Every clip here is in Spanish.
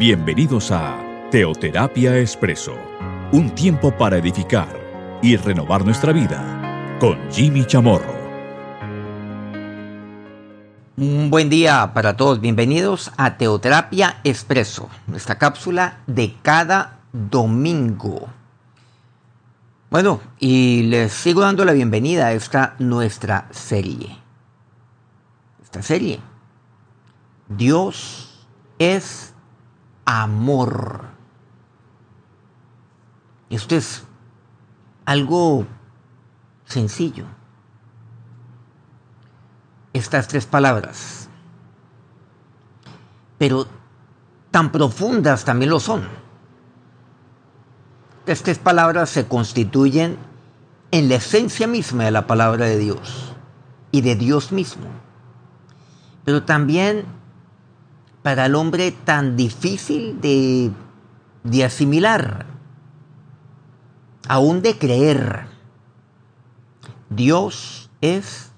Bienvenidos a Teoterapia Expreso, un tiempo para edificar y renovar nuestra vida con Jimmy Chamorro. Un buen día para todos, bienvenidos a Teoterapia Expreso, nuestra cápsula de cada domingo. Bueno, y les sigo dando la bienvenida a esta nuestra serie. Esta serie. Dios es amor. Esto es algo sencillo. Estas tres palabras. Pero tan profundas también lo son. Estas tres palabras se constituyen en la esencia misma de la palabra de Dios y de Dios mismo. Pero también para el hombre tan difícil de, de asimilar, aún de creer. Dios es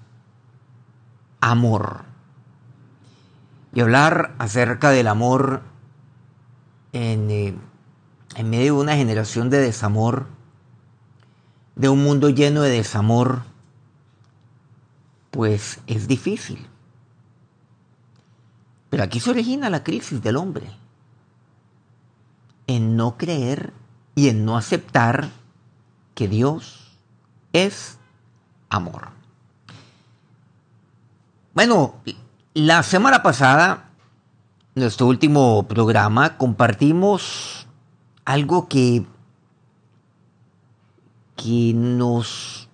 amor. Y hablar acerca del amor en, eh, en medio de una generación de desamor, de un mundo lleno de desamor, pues es difícil. Pero aquí se origina la crisis del hombre. En no creer y en no aceptar que Dios es amor. Bueno, la semana pasada, nuestro último programa, compartimos algo que, que nos,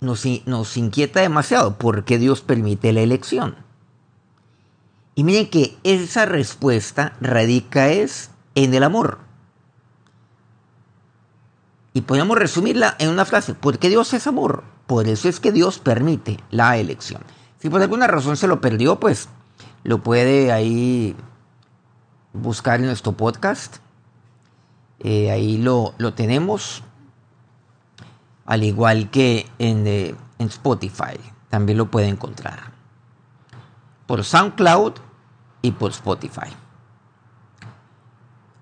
nos, nos inquieta demasiado, porque Dios permite la elección. Y miren que esa respuesta radica es en el amor. Y podemos resumirla en una frase, porque Dios es amor, por eso es que Dios permite la elección. Si por alguna razón se lo perdió, pues lo puede ahí buscar en nuestro podcast. Eh, ahí lo, lo, tenemos, al igual que en, eh, en Spotify, también lo puede encontrar. Por SoundCloud y por Spotify.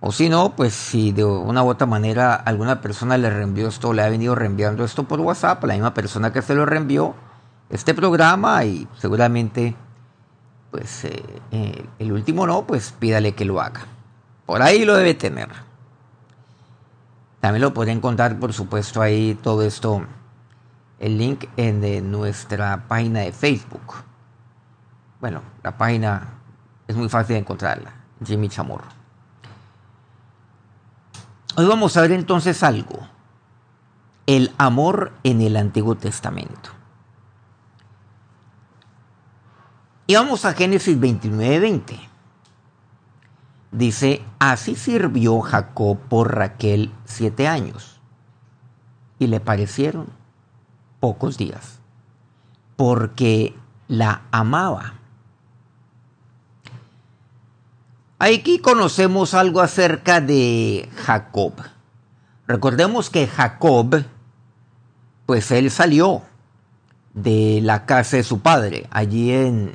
O si no, pues si de una u otra manera alguna persona le reenvió esto, le ha venido reenviando esto por WhatsApp, la misma persona que se lo reenvió este programa y seguramente, pues eh, eh, el último no, pues pídale que lo haga. Por ahí lo debe tener. También lo puede encontrar, por supuesto, ahí todo esto, el link en nuestra página de Facebook. Bueno, la página es muy fácil encontrarla. Jimmy Chamorro. Hoy vamos a ver entonces algo. El amor en el Antiguo Testamento. Y vamos a Génesis 29, 20. Dice, así sirvió Jacob por Raquel siete años. Y le parecieron pocos días, porque la amaba. Aquí conocemos algo acerca de Jacob. Recordemos que Jacob, pues él salió de la casa de su padre, allí en,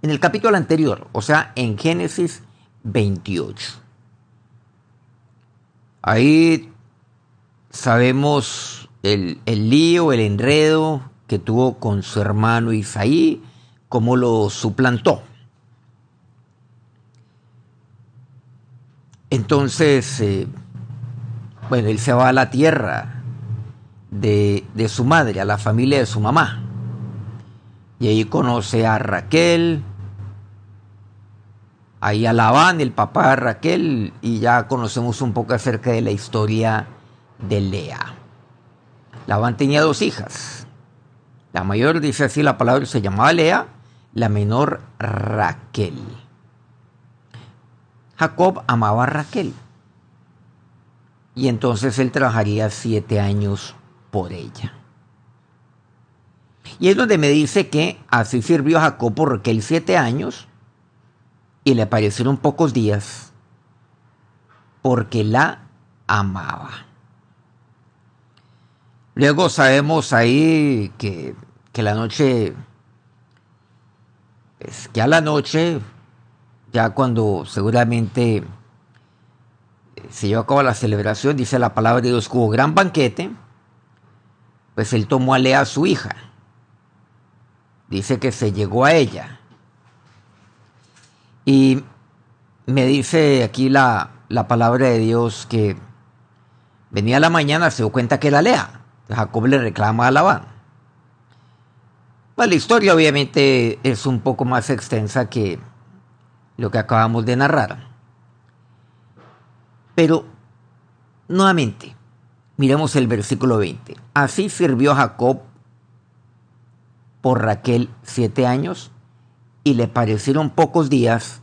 en el capítulo anterior, o sea, en Génesis 28. Ahí sabemos el, el lío, el enredo que tuvo con su hermano Isaí, cómo lo suplantó. Entonces, eh, bueno, él se va a la tierra de, de, su madre, a la familia de su mamá. Y ahí conoce a Raquel, ahí a Labán, el papá de Raquel, y ya conocemos un poco acerca de la historia de Lea. Labán tenía dos hijas. La mayor, dice así la palabra, se llamaba Lea, la menor Raquel. Jacob amaba a Raquel. Y entonces él trabajaría siete años por ella. Y es donde me dice que así sirvió Jacob por Raquel siete años y le parecieron pocos días porque la amaba. Luego sabemos ahí que, que la noche, es que a la noche ya cuando seguramente se llevó a cabo la celebración, dice la palabra de Dios, hubo gran banquete, pues él tomó a Lea su hija. Dice que se llegó a ella. Y me dice aquí la, la palabra de Dios que venía la mañana, se dio cuenta que era Lea. Jacob le reclama a Labán. Pues la historia obviamente es un poco más extensa que lo que acabamos de narrar. Pero, nuevamente, miremos el versículo 20. Así sirvió Jacob por Raquel siete años y le parecieron pocos días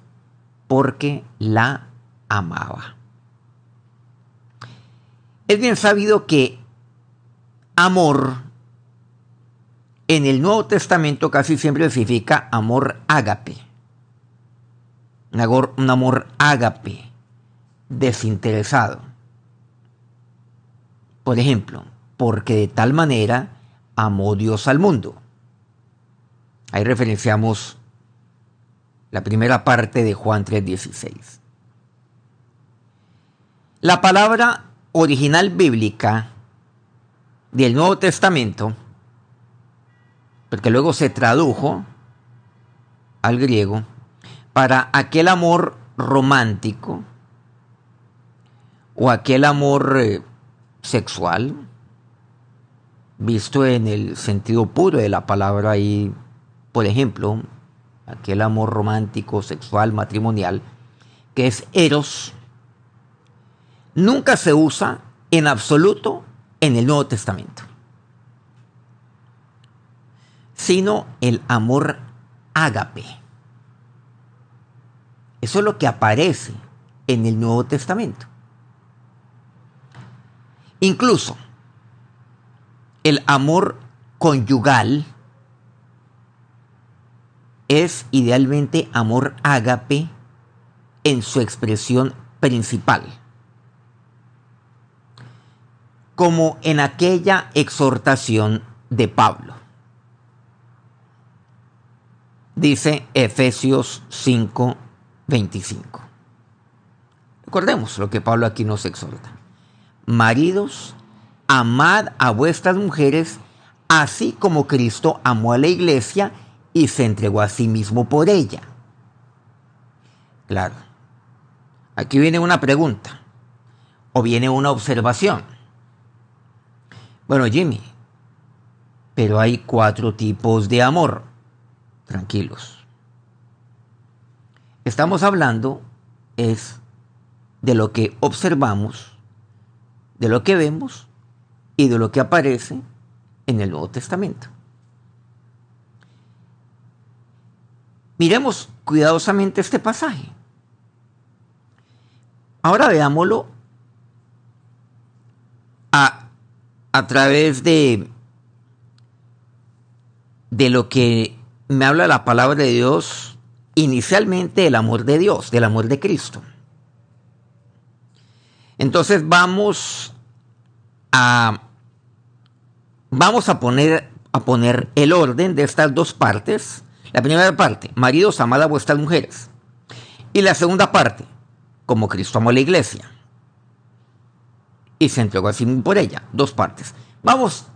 porque la amaba. Es bien sabido que amor en el Nuevo Testamento casi siempre significa amor ágape. Un amor, un amor ágape desinteresado. Por ejemplo, porque de tal manera amó Dios al mundo. Ahí referenciamos la primera parte de Juan 3:16. La palabra original bíblica del Nuevo Testamento, porque luego se tradujo al griego, para aquel amor romántico o aquel amor eh, sexual, visto en el sentido puro de la palabra ahí, por ejemplo, aquel amor romántico, sexual, matrimonial, que es eros, nunca se usa en absoluto en el Nuevo Testamento, sino el amor ágape. Eso es lo que aparece en el Nuevo Testamento. Incluso el amor conyugal es idealmente amor ágape en su expresión principal. Como en aquella exhortación de Pablo. Dice Efesios 5, 25. Recordemos lo que Pablo aquí nos exhorta. Maridos, amad a vuestras mujeres, así como Cristo amó a la iglesia y se entregó a sí mismo por ella. Claro. Aquí viene una pregunta o viene una observación. Bueno, Jimmy, pero hay cuatro tipos de amor. Tranquilos. Estamos hablando es de lo que observamos de lo que vemos y de lo que aparece en el Nuevo Testamento. Miremos cuidadosamente este pasaje. Ahora veámoslo a, a través de, de lo que me habla la palabra de Dios, inicialmente el amor de Dios, del amor de Cristo. Entonces vamos a, vamos a poner, a poner el orden de estas dos partes. La primera parte, maridos, amad a vuestras mujeres. Y la segunda parte, como Cristo amó a la iglesia. Y se entregó así por ella. Dos partes. Vamos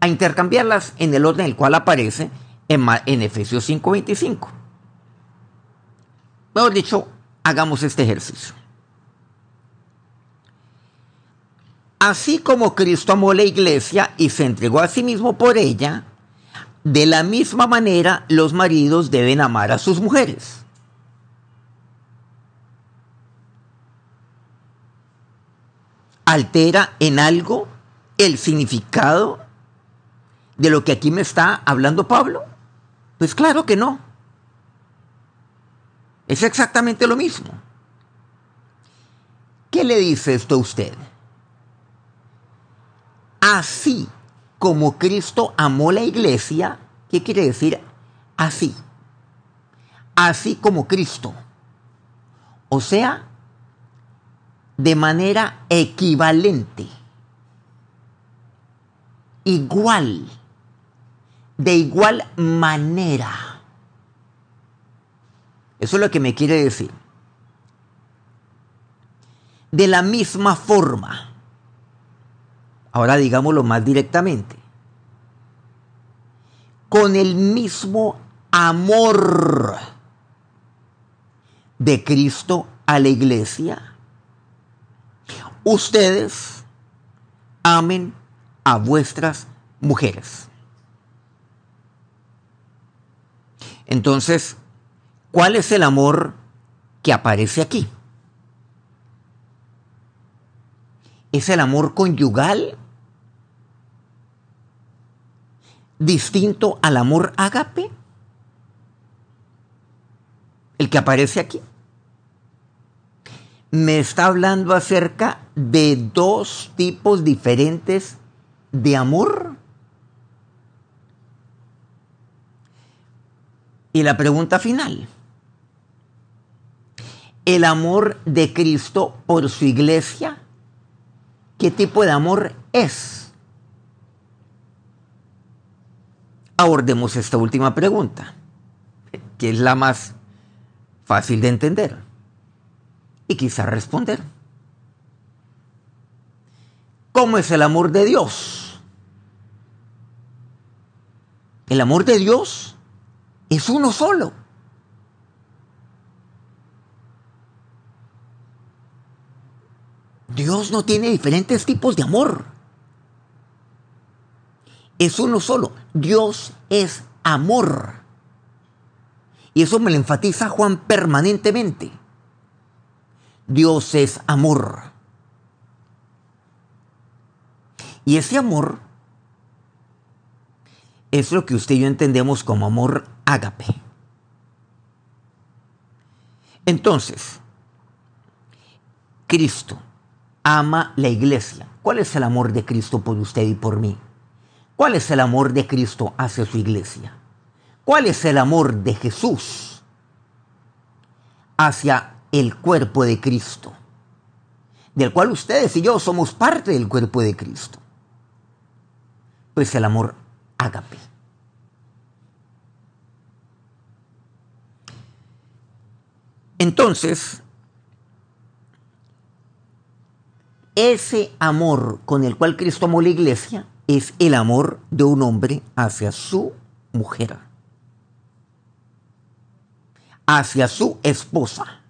a intercambiarlas en el orden en el cual aparece en, en Efesios 5:25. Mejor dicho, hagamos este ejercicio. Así como Cristo amó la iglesia y se entregó a sí mismo por ella, de la misma manera los maridos deben amar a sus mujeres. ¿Altera en algo el significado de lo que aquí me está hablando Pablo? Pues claro que no. Es exactamente lo mismo. ¿Qué le dice esto a usted? Así como Cristo amó la iglesia, ¿qué quiere decir así? Así como Cristo. O sea, de manera equivalente, igual, de igual manera. Eso es lo que me quiere decir. De la misma forma, ahora digámoslo más directamente, con el mismo amor de Cristo a la iglesia, ustedes amen a vuestras mujeres. Entonces, ¿cuál es el amor que aparece aquí? ¿Es el amor conyugal distinto al amor ágape? El que aparece aquí. Me está hablando acerca de dos tipos diferentes de amor. Y la pregunta final. El amor de Cristo por su iglesia, ¿qué tipo de amor es? Abordemos esta última pregunta, que es la más fácil de entender y quizá responder. ¿Cómo es el amor de Dios? El amor de Dios es uno solo. Dios no tiene diferentes tipos de amor. Es uno solo. Dios es amor. Y eso me lo enfatiza Juan permanentemente. Dios es amor. Y ese amor es lo que usted y yo entendemos como amor ágape. Entonces, Cristo ama la iglesia. ¿Cuál es el amor de Cristo por usted y por mí? ¿Cuál es el amor de Cristo hacia su iglesia? ¿Cuál es el amor de Jesús hacia el cuerpo de Cristo? Del cual ustedes y yo somos parte del cuerpo de Cristo. Pues el amor ágape. Entonces, ese amor con el cual Cristo amó la iglesia es el amor de un hombre hacia su mujer, hacia su esposa.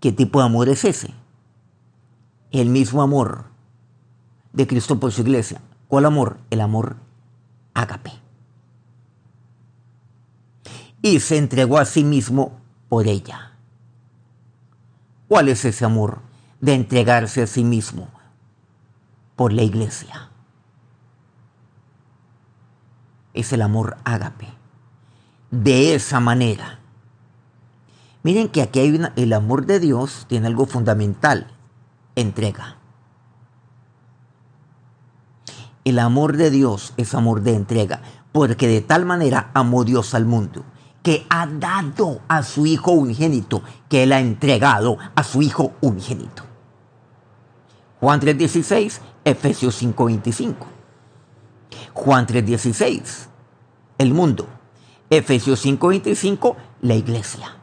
¿Qué tipo de amor es ese? El mismo amor de Cristo por su iglesia. ¿Cuál amor? El amor ágape. Y se entregó a sí mismo por ella. ¿Cuál es ese amor de entregarse a sí mismo por la iglesia? Es el amor ágape. De esa manera. Miren que aquí hay una, el amor de Dios tiene algo fundamental, entrega. El amor de Dios es amor de entrega, porque de tal manera amó Dios al mundo que ha dado a su Hijo unigénito, que Él ha entregado a su Hijo unigénito. Juan 3:16, Efesios 5:25. Juan 3:16, el mundo. Efesios 5:25, la iglesia.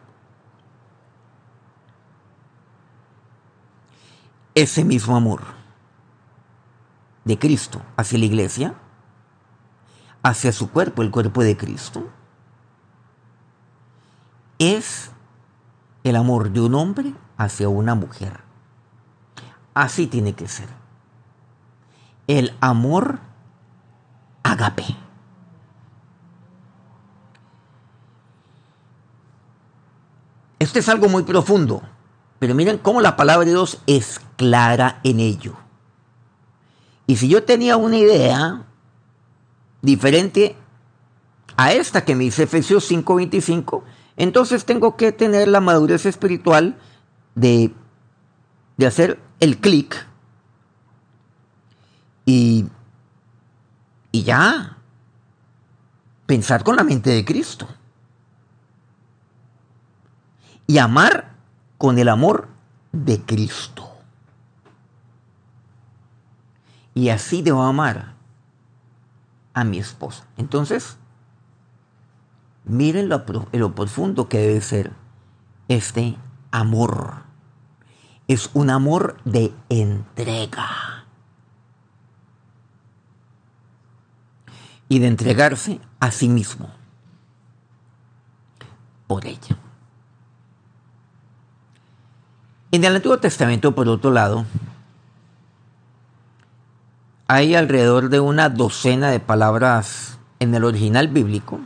Ese mismo amor de Cristo hacia la iglesia, hacia su cuerpo, el cuerpo de Cristo, es el amor de un hombre hacia una mujer. Así tiene que ser. El amor agape. Esto es algo muy profundo, pero miren cómo la palabra de Dios es clara en ello. Y si yo tenía una idea diferente a esta que me dice Efesios 5:25, entonces tengo que tener la madurez espiritual de, de hacer el clic y, y ya pensar con la mente de Cristo. Y amar con el amor de Cristo. Y así debo amar a mi esposa. Entonces, Miren lo, lo profundo que debe ser este amor. Es un amor de entrega. Y de entregarse a sí mismo por ella. En el Antiguo Testamento, por otro lado, hay alrededor de una docena de palabras en el original bíblico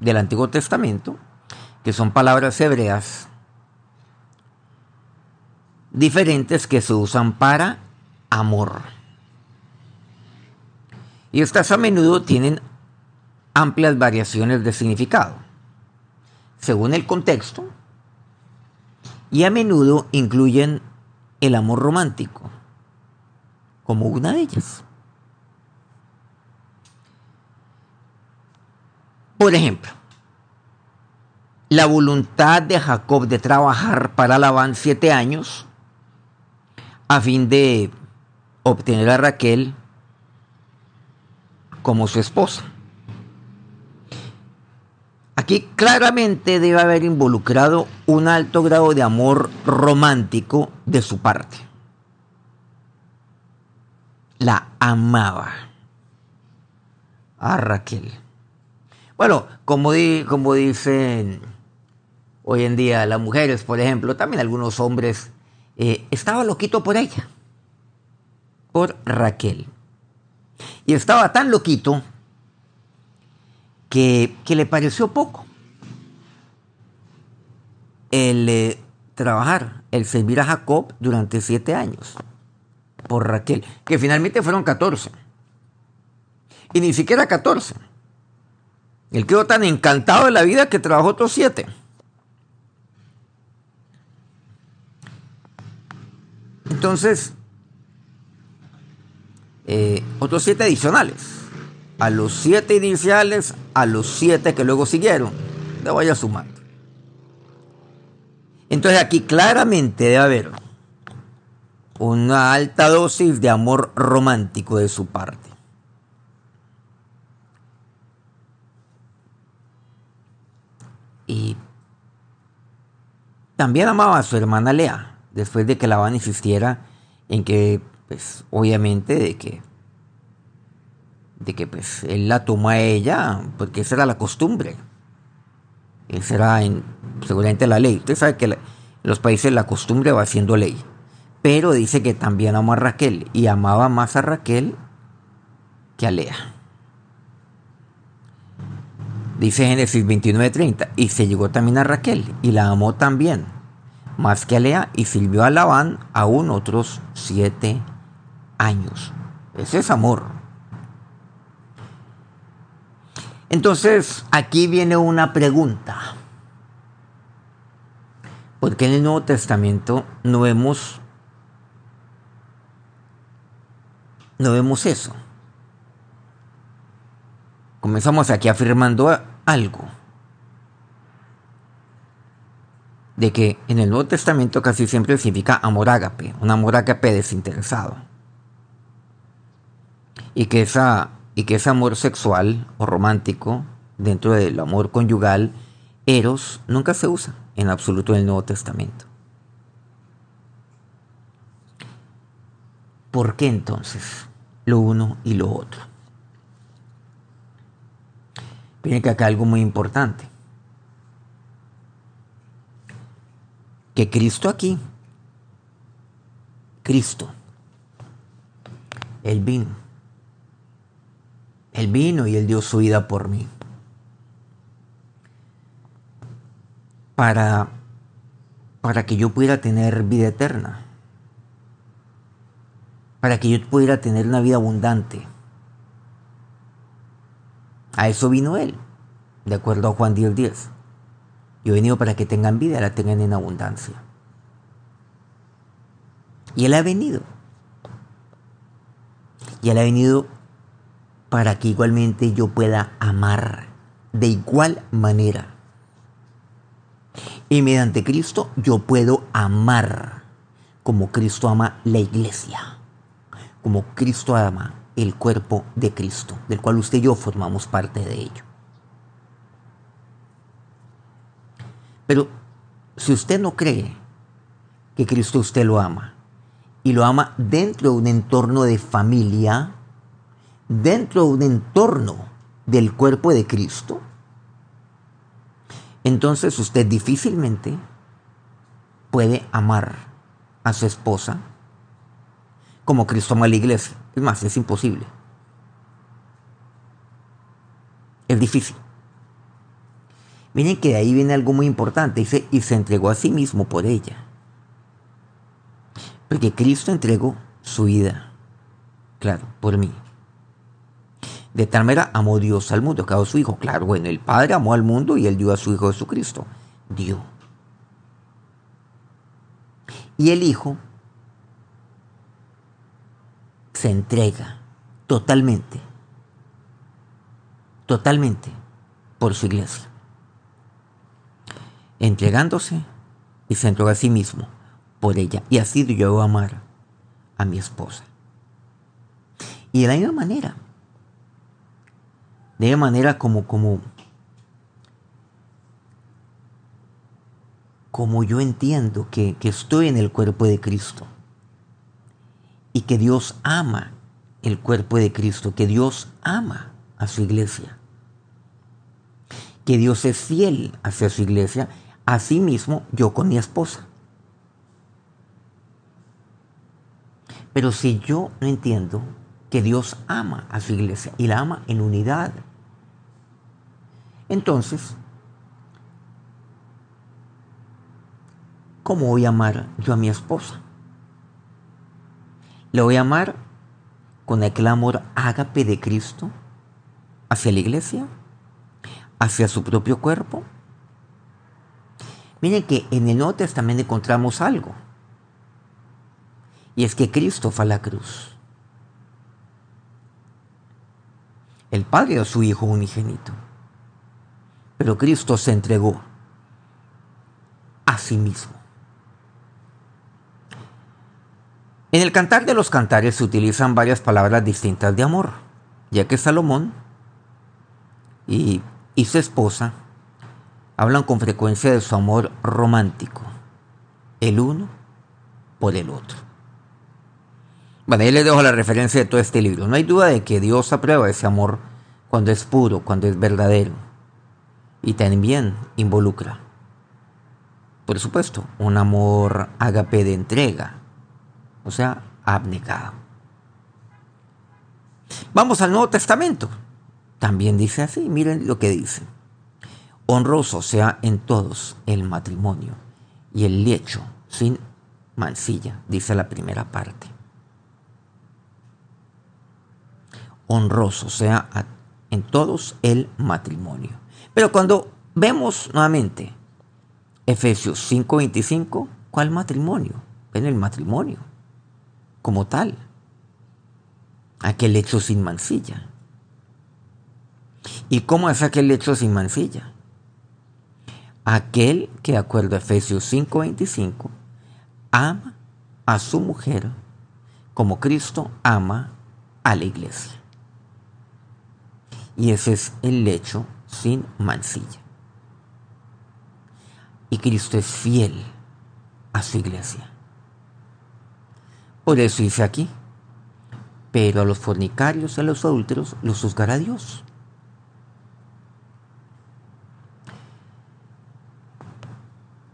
del Antiguo Testamento, que son palabras hebreas diferentes que se usan para amor. Y estas a menudo tienen amplias variaciones de significado, según el contexto y a menudo incluyen el amor romántico como una de ellas. Por ejemplo, la voluntad de Jacob de trabajar para Labán siete años a fin de obtener a Raquel como su esposa. Aquí claramente debe haber involucrado un alto grado de amor romántico de su parte. La amaba a Raquel. Bueno, como, como dicen hoy en día las mujeres, por ejemplo, también algunos hombres, eh, estaba loquito por ella, por Raquel. Y estaba tan loquito que, le pareció poco el eh, trabajar, el servir a Jacob durante siete años por Raquel, que finalmente fueron 14. Y ni siquiera 14. Él quedó tan encantado de la vida que trabajó otros siete. Entonces, eh, otros siete adicionales a los siete iniciales, a los siete que luego siguieron. Le voy a sumar. Entonces aquí claramente debe haber una alta dosis de amor romántico de su parte. Y también amaba a su hermana Lea, después de que la van insistiera en que, pues, obviamente, de que de que pues él la tomó a ella porque esa era la costumbre. Esa era seguramente la ley. Usted sabe que en los países la costumbre va siendo ley. Pero dice que también amó a Raquel y amaba más a Raquel que a Lea. Dice Génesis 29:30, y se llegó también a Raquel y la amó también, más que a Lea, y sirvió a Labán aún otros siete años. Ese es amor. Entonces, aquí viene una pregunta. ¿Por qué en el Nuevo Testamento no vemos no vemos eso? Comenzamos aquí afirmando algo. De que en el Nuevo Testamento casi siempre significa amor ágape, un amor ágape desinteresado. Y que esa y que ese amor sexual o romántico dentro del amor conyugal, eros, nunca se usa en absoluto en el Nuevo Testamento. ¿Por qué entonces lo uno y lo otro? Viene que acá algo muy importante. Que Cristo aquí, Cristo, el vino él vino y Él dio su vida por mí. Para, para que yo pudiera tener vida eterna. Para que yo pudiera tener una vida abundante. A eso vino Él, de acuerdo a Juan 10:10. 10. Yo he venido para que tengan vida, la tengan en abundancia. Y Él ha venido. Y Él ha venido para que igualmente yo pueda amar de igual manera. Y mediante Cristo yo puedo amar como Cristo ama la iglesia, como Cristo ama el cuerpo de Cristo, del cual usted y yo formamos parte de ello. Pero si usted no cree que Cristo usted lo ama, y lo ama dentro de un entorno de familia, dentro de un entorno del cuerpo de Cristo, entonces usted difícilmente puede amar a su esposa como Cristo ama a la iglesia. Es más, es imposible. Es difícil. Miren que de ahí viene algo muy importante. Dice, y se entregó a sí mismo por ella. Porque Cristo entregó su vida, claro, por mí. De tal manera amó Dios al mundo, que su Hijo. Claro, bueno, el Padre amó al mundo y él dio a su Hijo Jesucristo. Dio. Y el Hijo se entrega totalmente, totalmente por su iglesia. Entregándose y se entregó a sí mismo por ella. Y así yo a amar a mi esposa. Y de la misma manera, de la manera como, como, como yo entiendo que, que estoy en el cuerpo de Cristo y que Dios ama el cuerpo de Cristo, que Dios ama a su iglesia, que Dios es fiel hacia su iglesia, así mismo yo con mi esposa. Pero si yo no entiendo que Dios ama a su iglesia y la ama en unidad, entonces, ¿cómo voy a amar yo a mi esposa? ¿Le voy a amar con aquel amor ágape de Cristo hacia la iglesia? ¿Hacia su propio cuerpo? Miren que en el Nuevo Testamento encontramos algo. Y es que Cristo fue a la cruz. El Padre a su Hijo unigénito. Pero Cristo se entregó a sí mismo. En el Cantar de los Cantares se utilizan varias palabras distintas de amor, ya que Salomón y, y su esposa hablan con frecuencia de su amor romántico, el uno por el otro. Bueno, ahí les dejo la referencia de todo este libro. No hay duda de que Dios aprueba ese amor cuando es puro, cuando es verdadero. Y también involucra, por supuesto, un amor agape de entrega, o sea, abnegado. Vamos al Nuevo Testamento. También dice así, miren lo que dice. Honroso sea en todos el matrimonio y el lecho sin mancilla, dice la primera parte. honroso, sea en todos el matrimonio. Pero cuando vemos nuevamente Efesios 5:25, ¿cuál matrimonio? Ven el matrimonio como tal. Aquel hecho sin mancilla. ¿Y cómo es aquel hecho sin mancilla? Aquel que, de acuerdo a Efesios 5:25, ama a su mujer como Cristo ama a la iglesia. Y ese es el lecho sin mancilla. Y Cristo es fiel a su iglesia. Por eso dice aquí, pero a los fornicarios y a los adúlteros los juzgará Dios.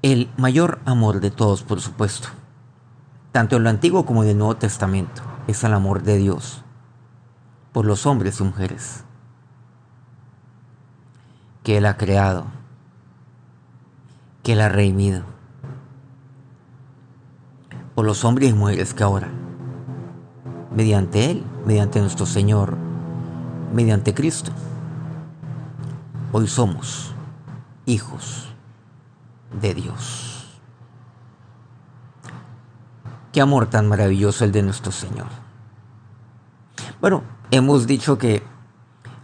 El mayor amor de todos, por supuesto, tanto en lo Antiguo como en el Nuevo Testamento, es el amor de Dios por los hombres y mujeres que Él ha creado, que Él ha redimido. Por los hombres y mujeres que ahora, mediante Él, mediante nuestro Señor, mediante Cristo, hoy somos hijos de Dios. Qué amor tan maravilloso el de nuestro Señor. Bueno, hemos dicho que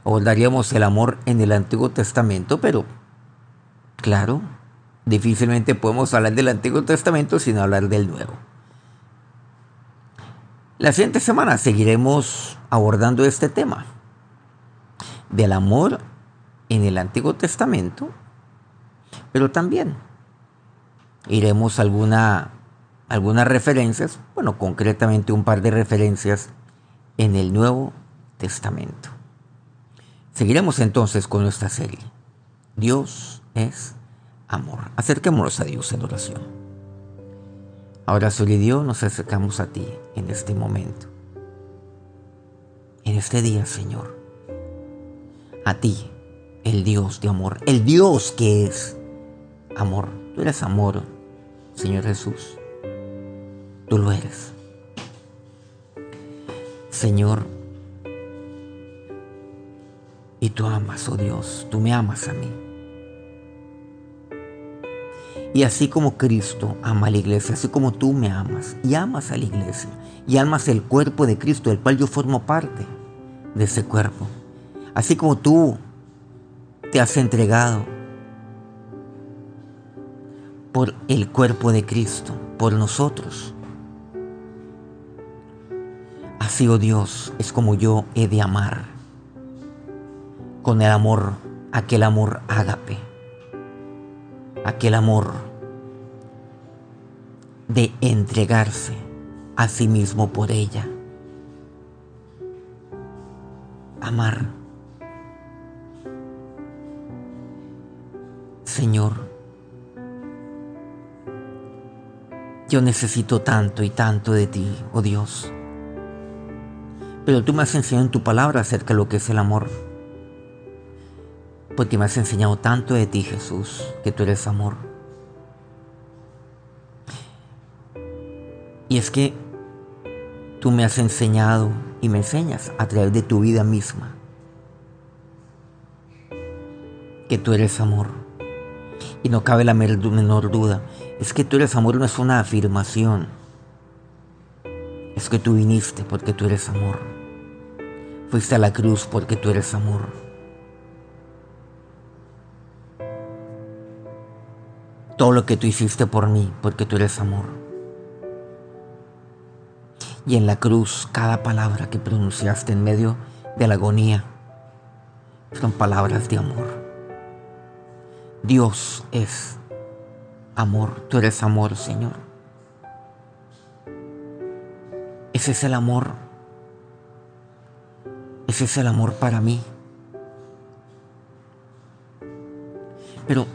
abordaríamos el amor en el Antiguo Testamento, pero claro, difícilmente podemos hablar del Antiguo Testamento sin hablar del Nuevo. La siguiente semana seguiremos abordando este tema del amor en el Antiguo Testamento, pero también iremos alguna, algunas referencias, bueno, concretamente un par de referencias en el Nuevo Testamento. Seguiremos entonces con nuestra serie. Dios es amor. Acerquémonos a Dios en oración. Ahora, Dios, nos acercamos a ti en este momento. En este día, Señor. A ti, el Dios de amor. El Dios que es amor. Tú eres amor, Señor Jesús. Tú lo eres. Señor, y tú amas, oh Dios, tú me amas a mí. Y así como Cristo ama a la iglesia, así como tú me amas y amas a la iglesia y amas el cuerpo de Cristo, del cual yo formo parte de ese cuerpo, así como tú te has entregado por el cuerpo de Cristo, por nosotros. Así, oh Dios, es como yo he de amar, con el amor, aquel amor ágape, aquel amor de entregarse a sí mismo por ella. Amar. Señor, yo necesito tanto y tanto de ti, oh Dios. Pero tú me has enseñado en tu palabra acerca de lo que es el amor. Porque me has enseñado tanto de ti, Jesús, que tú eres amor. Y es que tú me has enseñado y me enseñas a través de tu vida misma que tú eres amor. Y no cabe la menor duda, es que tú eres amor no es una afirmación, es que tú viniste porque tú eres amor. Fuiste a la cruz porque tú eres amor. Todo lo que tú hiciste por mí porque tú eres amor. Y en la cruz, cada palabra que pronunciaste en medio de la agonía son palabras de amor. Dios es amor, tú eres amor, Señor. Ese es el amor. Ese es el amor para mí. Pero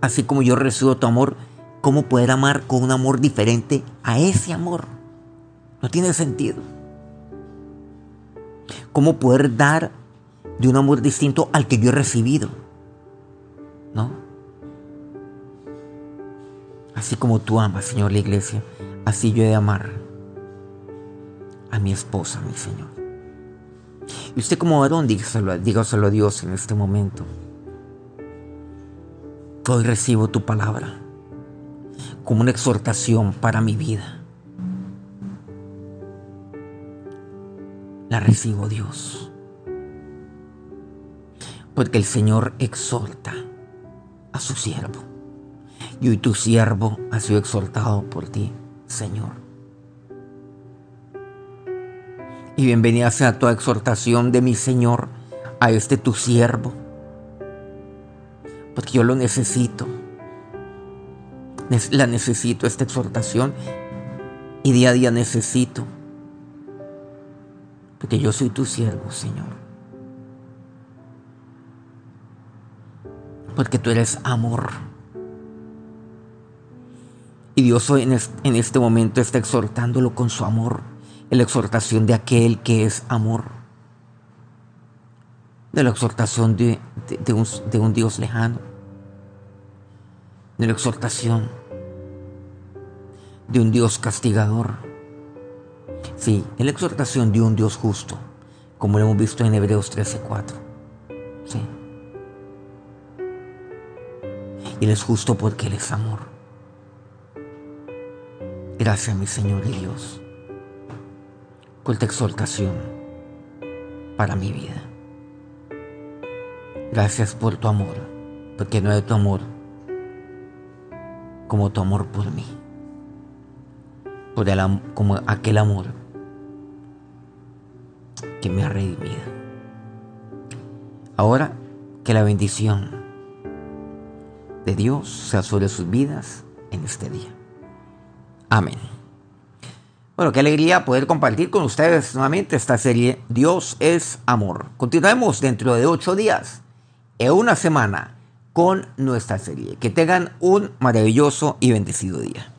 así como yo recibo tu amor, ¿cómo poder amar con un amor diferente a ese amor? No tiene sentido. ¿Cómo poder dar de un amor distinto al que yo he recibido? ¿No? Así como tú amas, Señor, la iglesia, así yo he de amar a mi esposa, mi Señor. Y usted como varón, dígaselo, dígaselo a Dios en este momento. Hoy recibo tu palabra como una exhortación para mi vida. la recibo Dios. Porque el Señor exhorta a su siervo. Y hoy tu siervo ha sido exhortado por ti, Señor. Y bienvenida sea tu exhortación de mi Señor a este tu siervo. Porque yo lo necesito. La necesito, esta exhortación. Y día a día necesito porque yo soy tu siervo, Señor. Porque tú eres amor. Y Dios hoy en este momento está exhortándolo con su amor, en la exhortación de aquel que es amor, de la exhortación de, un, de un Dios lejano, de la exhortación de un Dios castigador Sí, es la exhortación de un Dios justo, como lo hemos visto en Hebreos 13:4. Sí. Él es justo porque Él es amor. Gracias, mi Señor y Dios, por esta exhortación para mi vida. Gracias por tu amor, porque no hay tu amor como tu amor por mí por el, como aquel amor que me ha redimido. Ahora que la bendición de Dios sea sobre sus vidas en este día. Amén. Bueno, qué alegría poder compartir con ustedes nuevamente esta serie Dios es amor. Continuaremos dentro de ocho días, en una semana, con nuestra serie. Que tengan un maravilloso y bendecido día.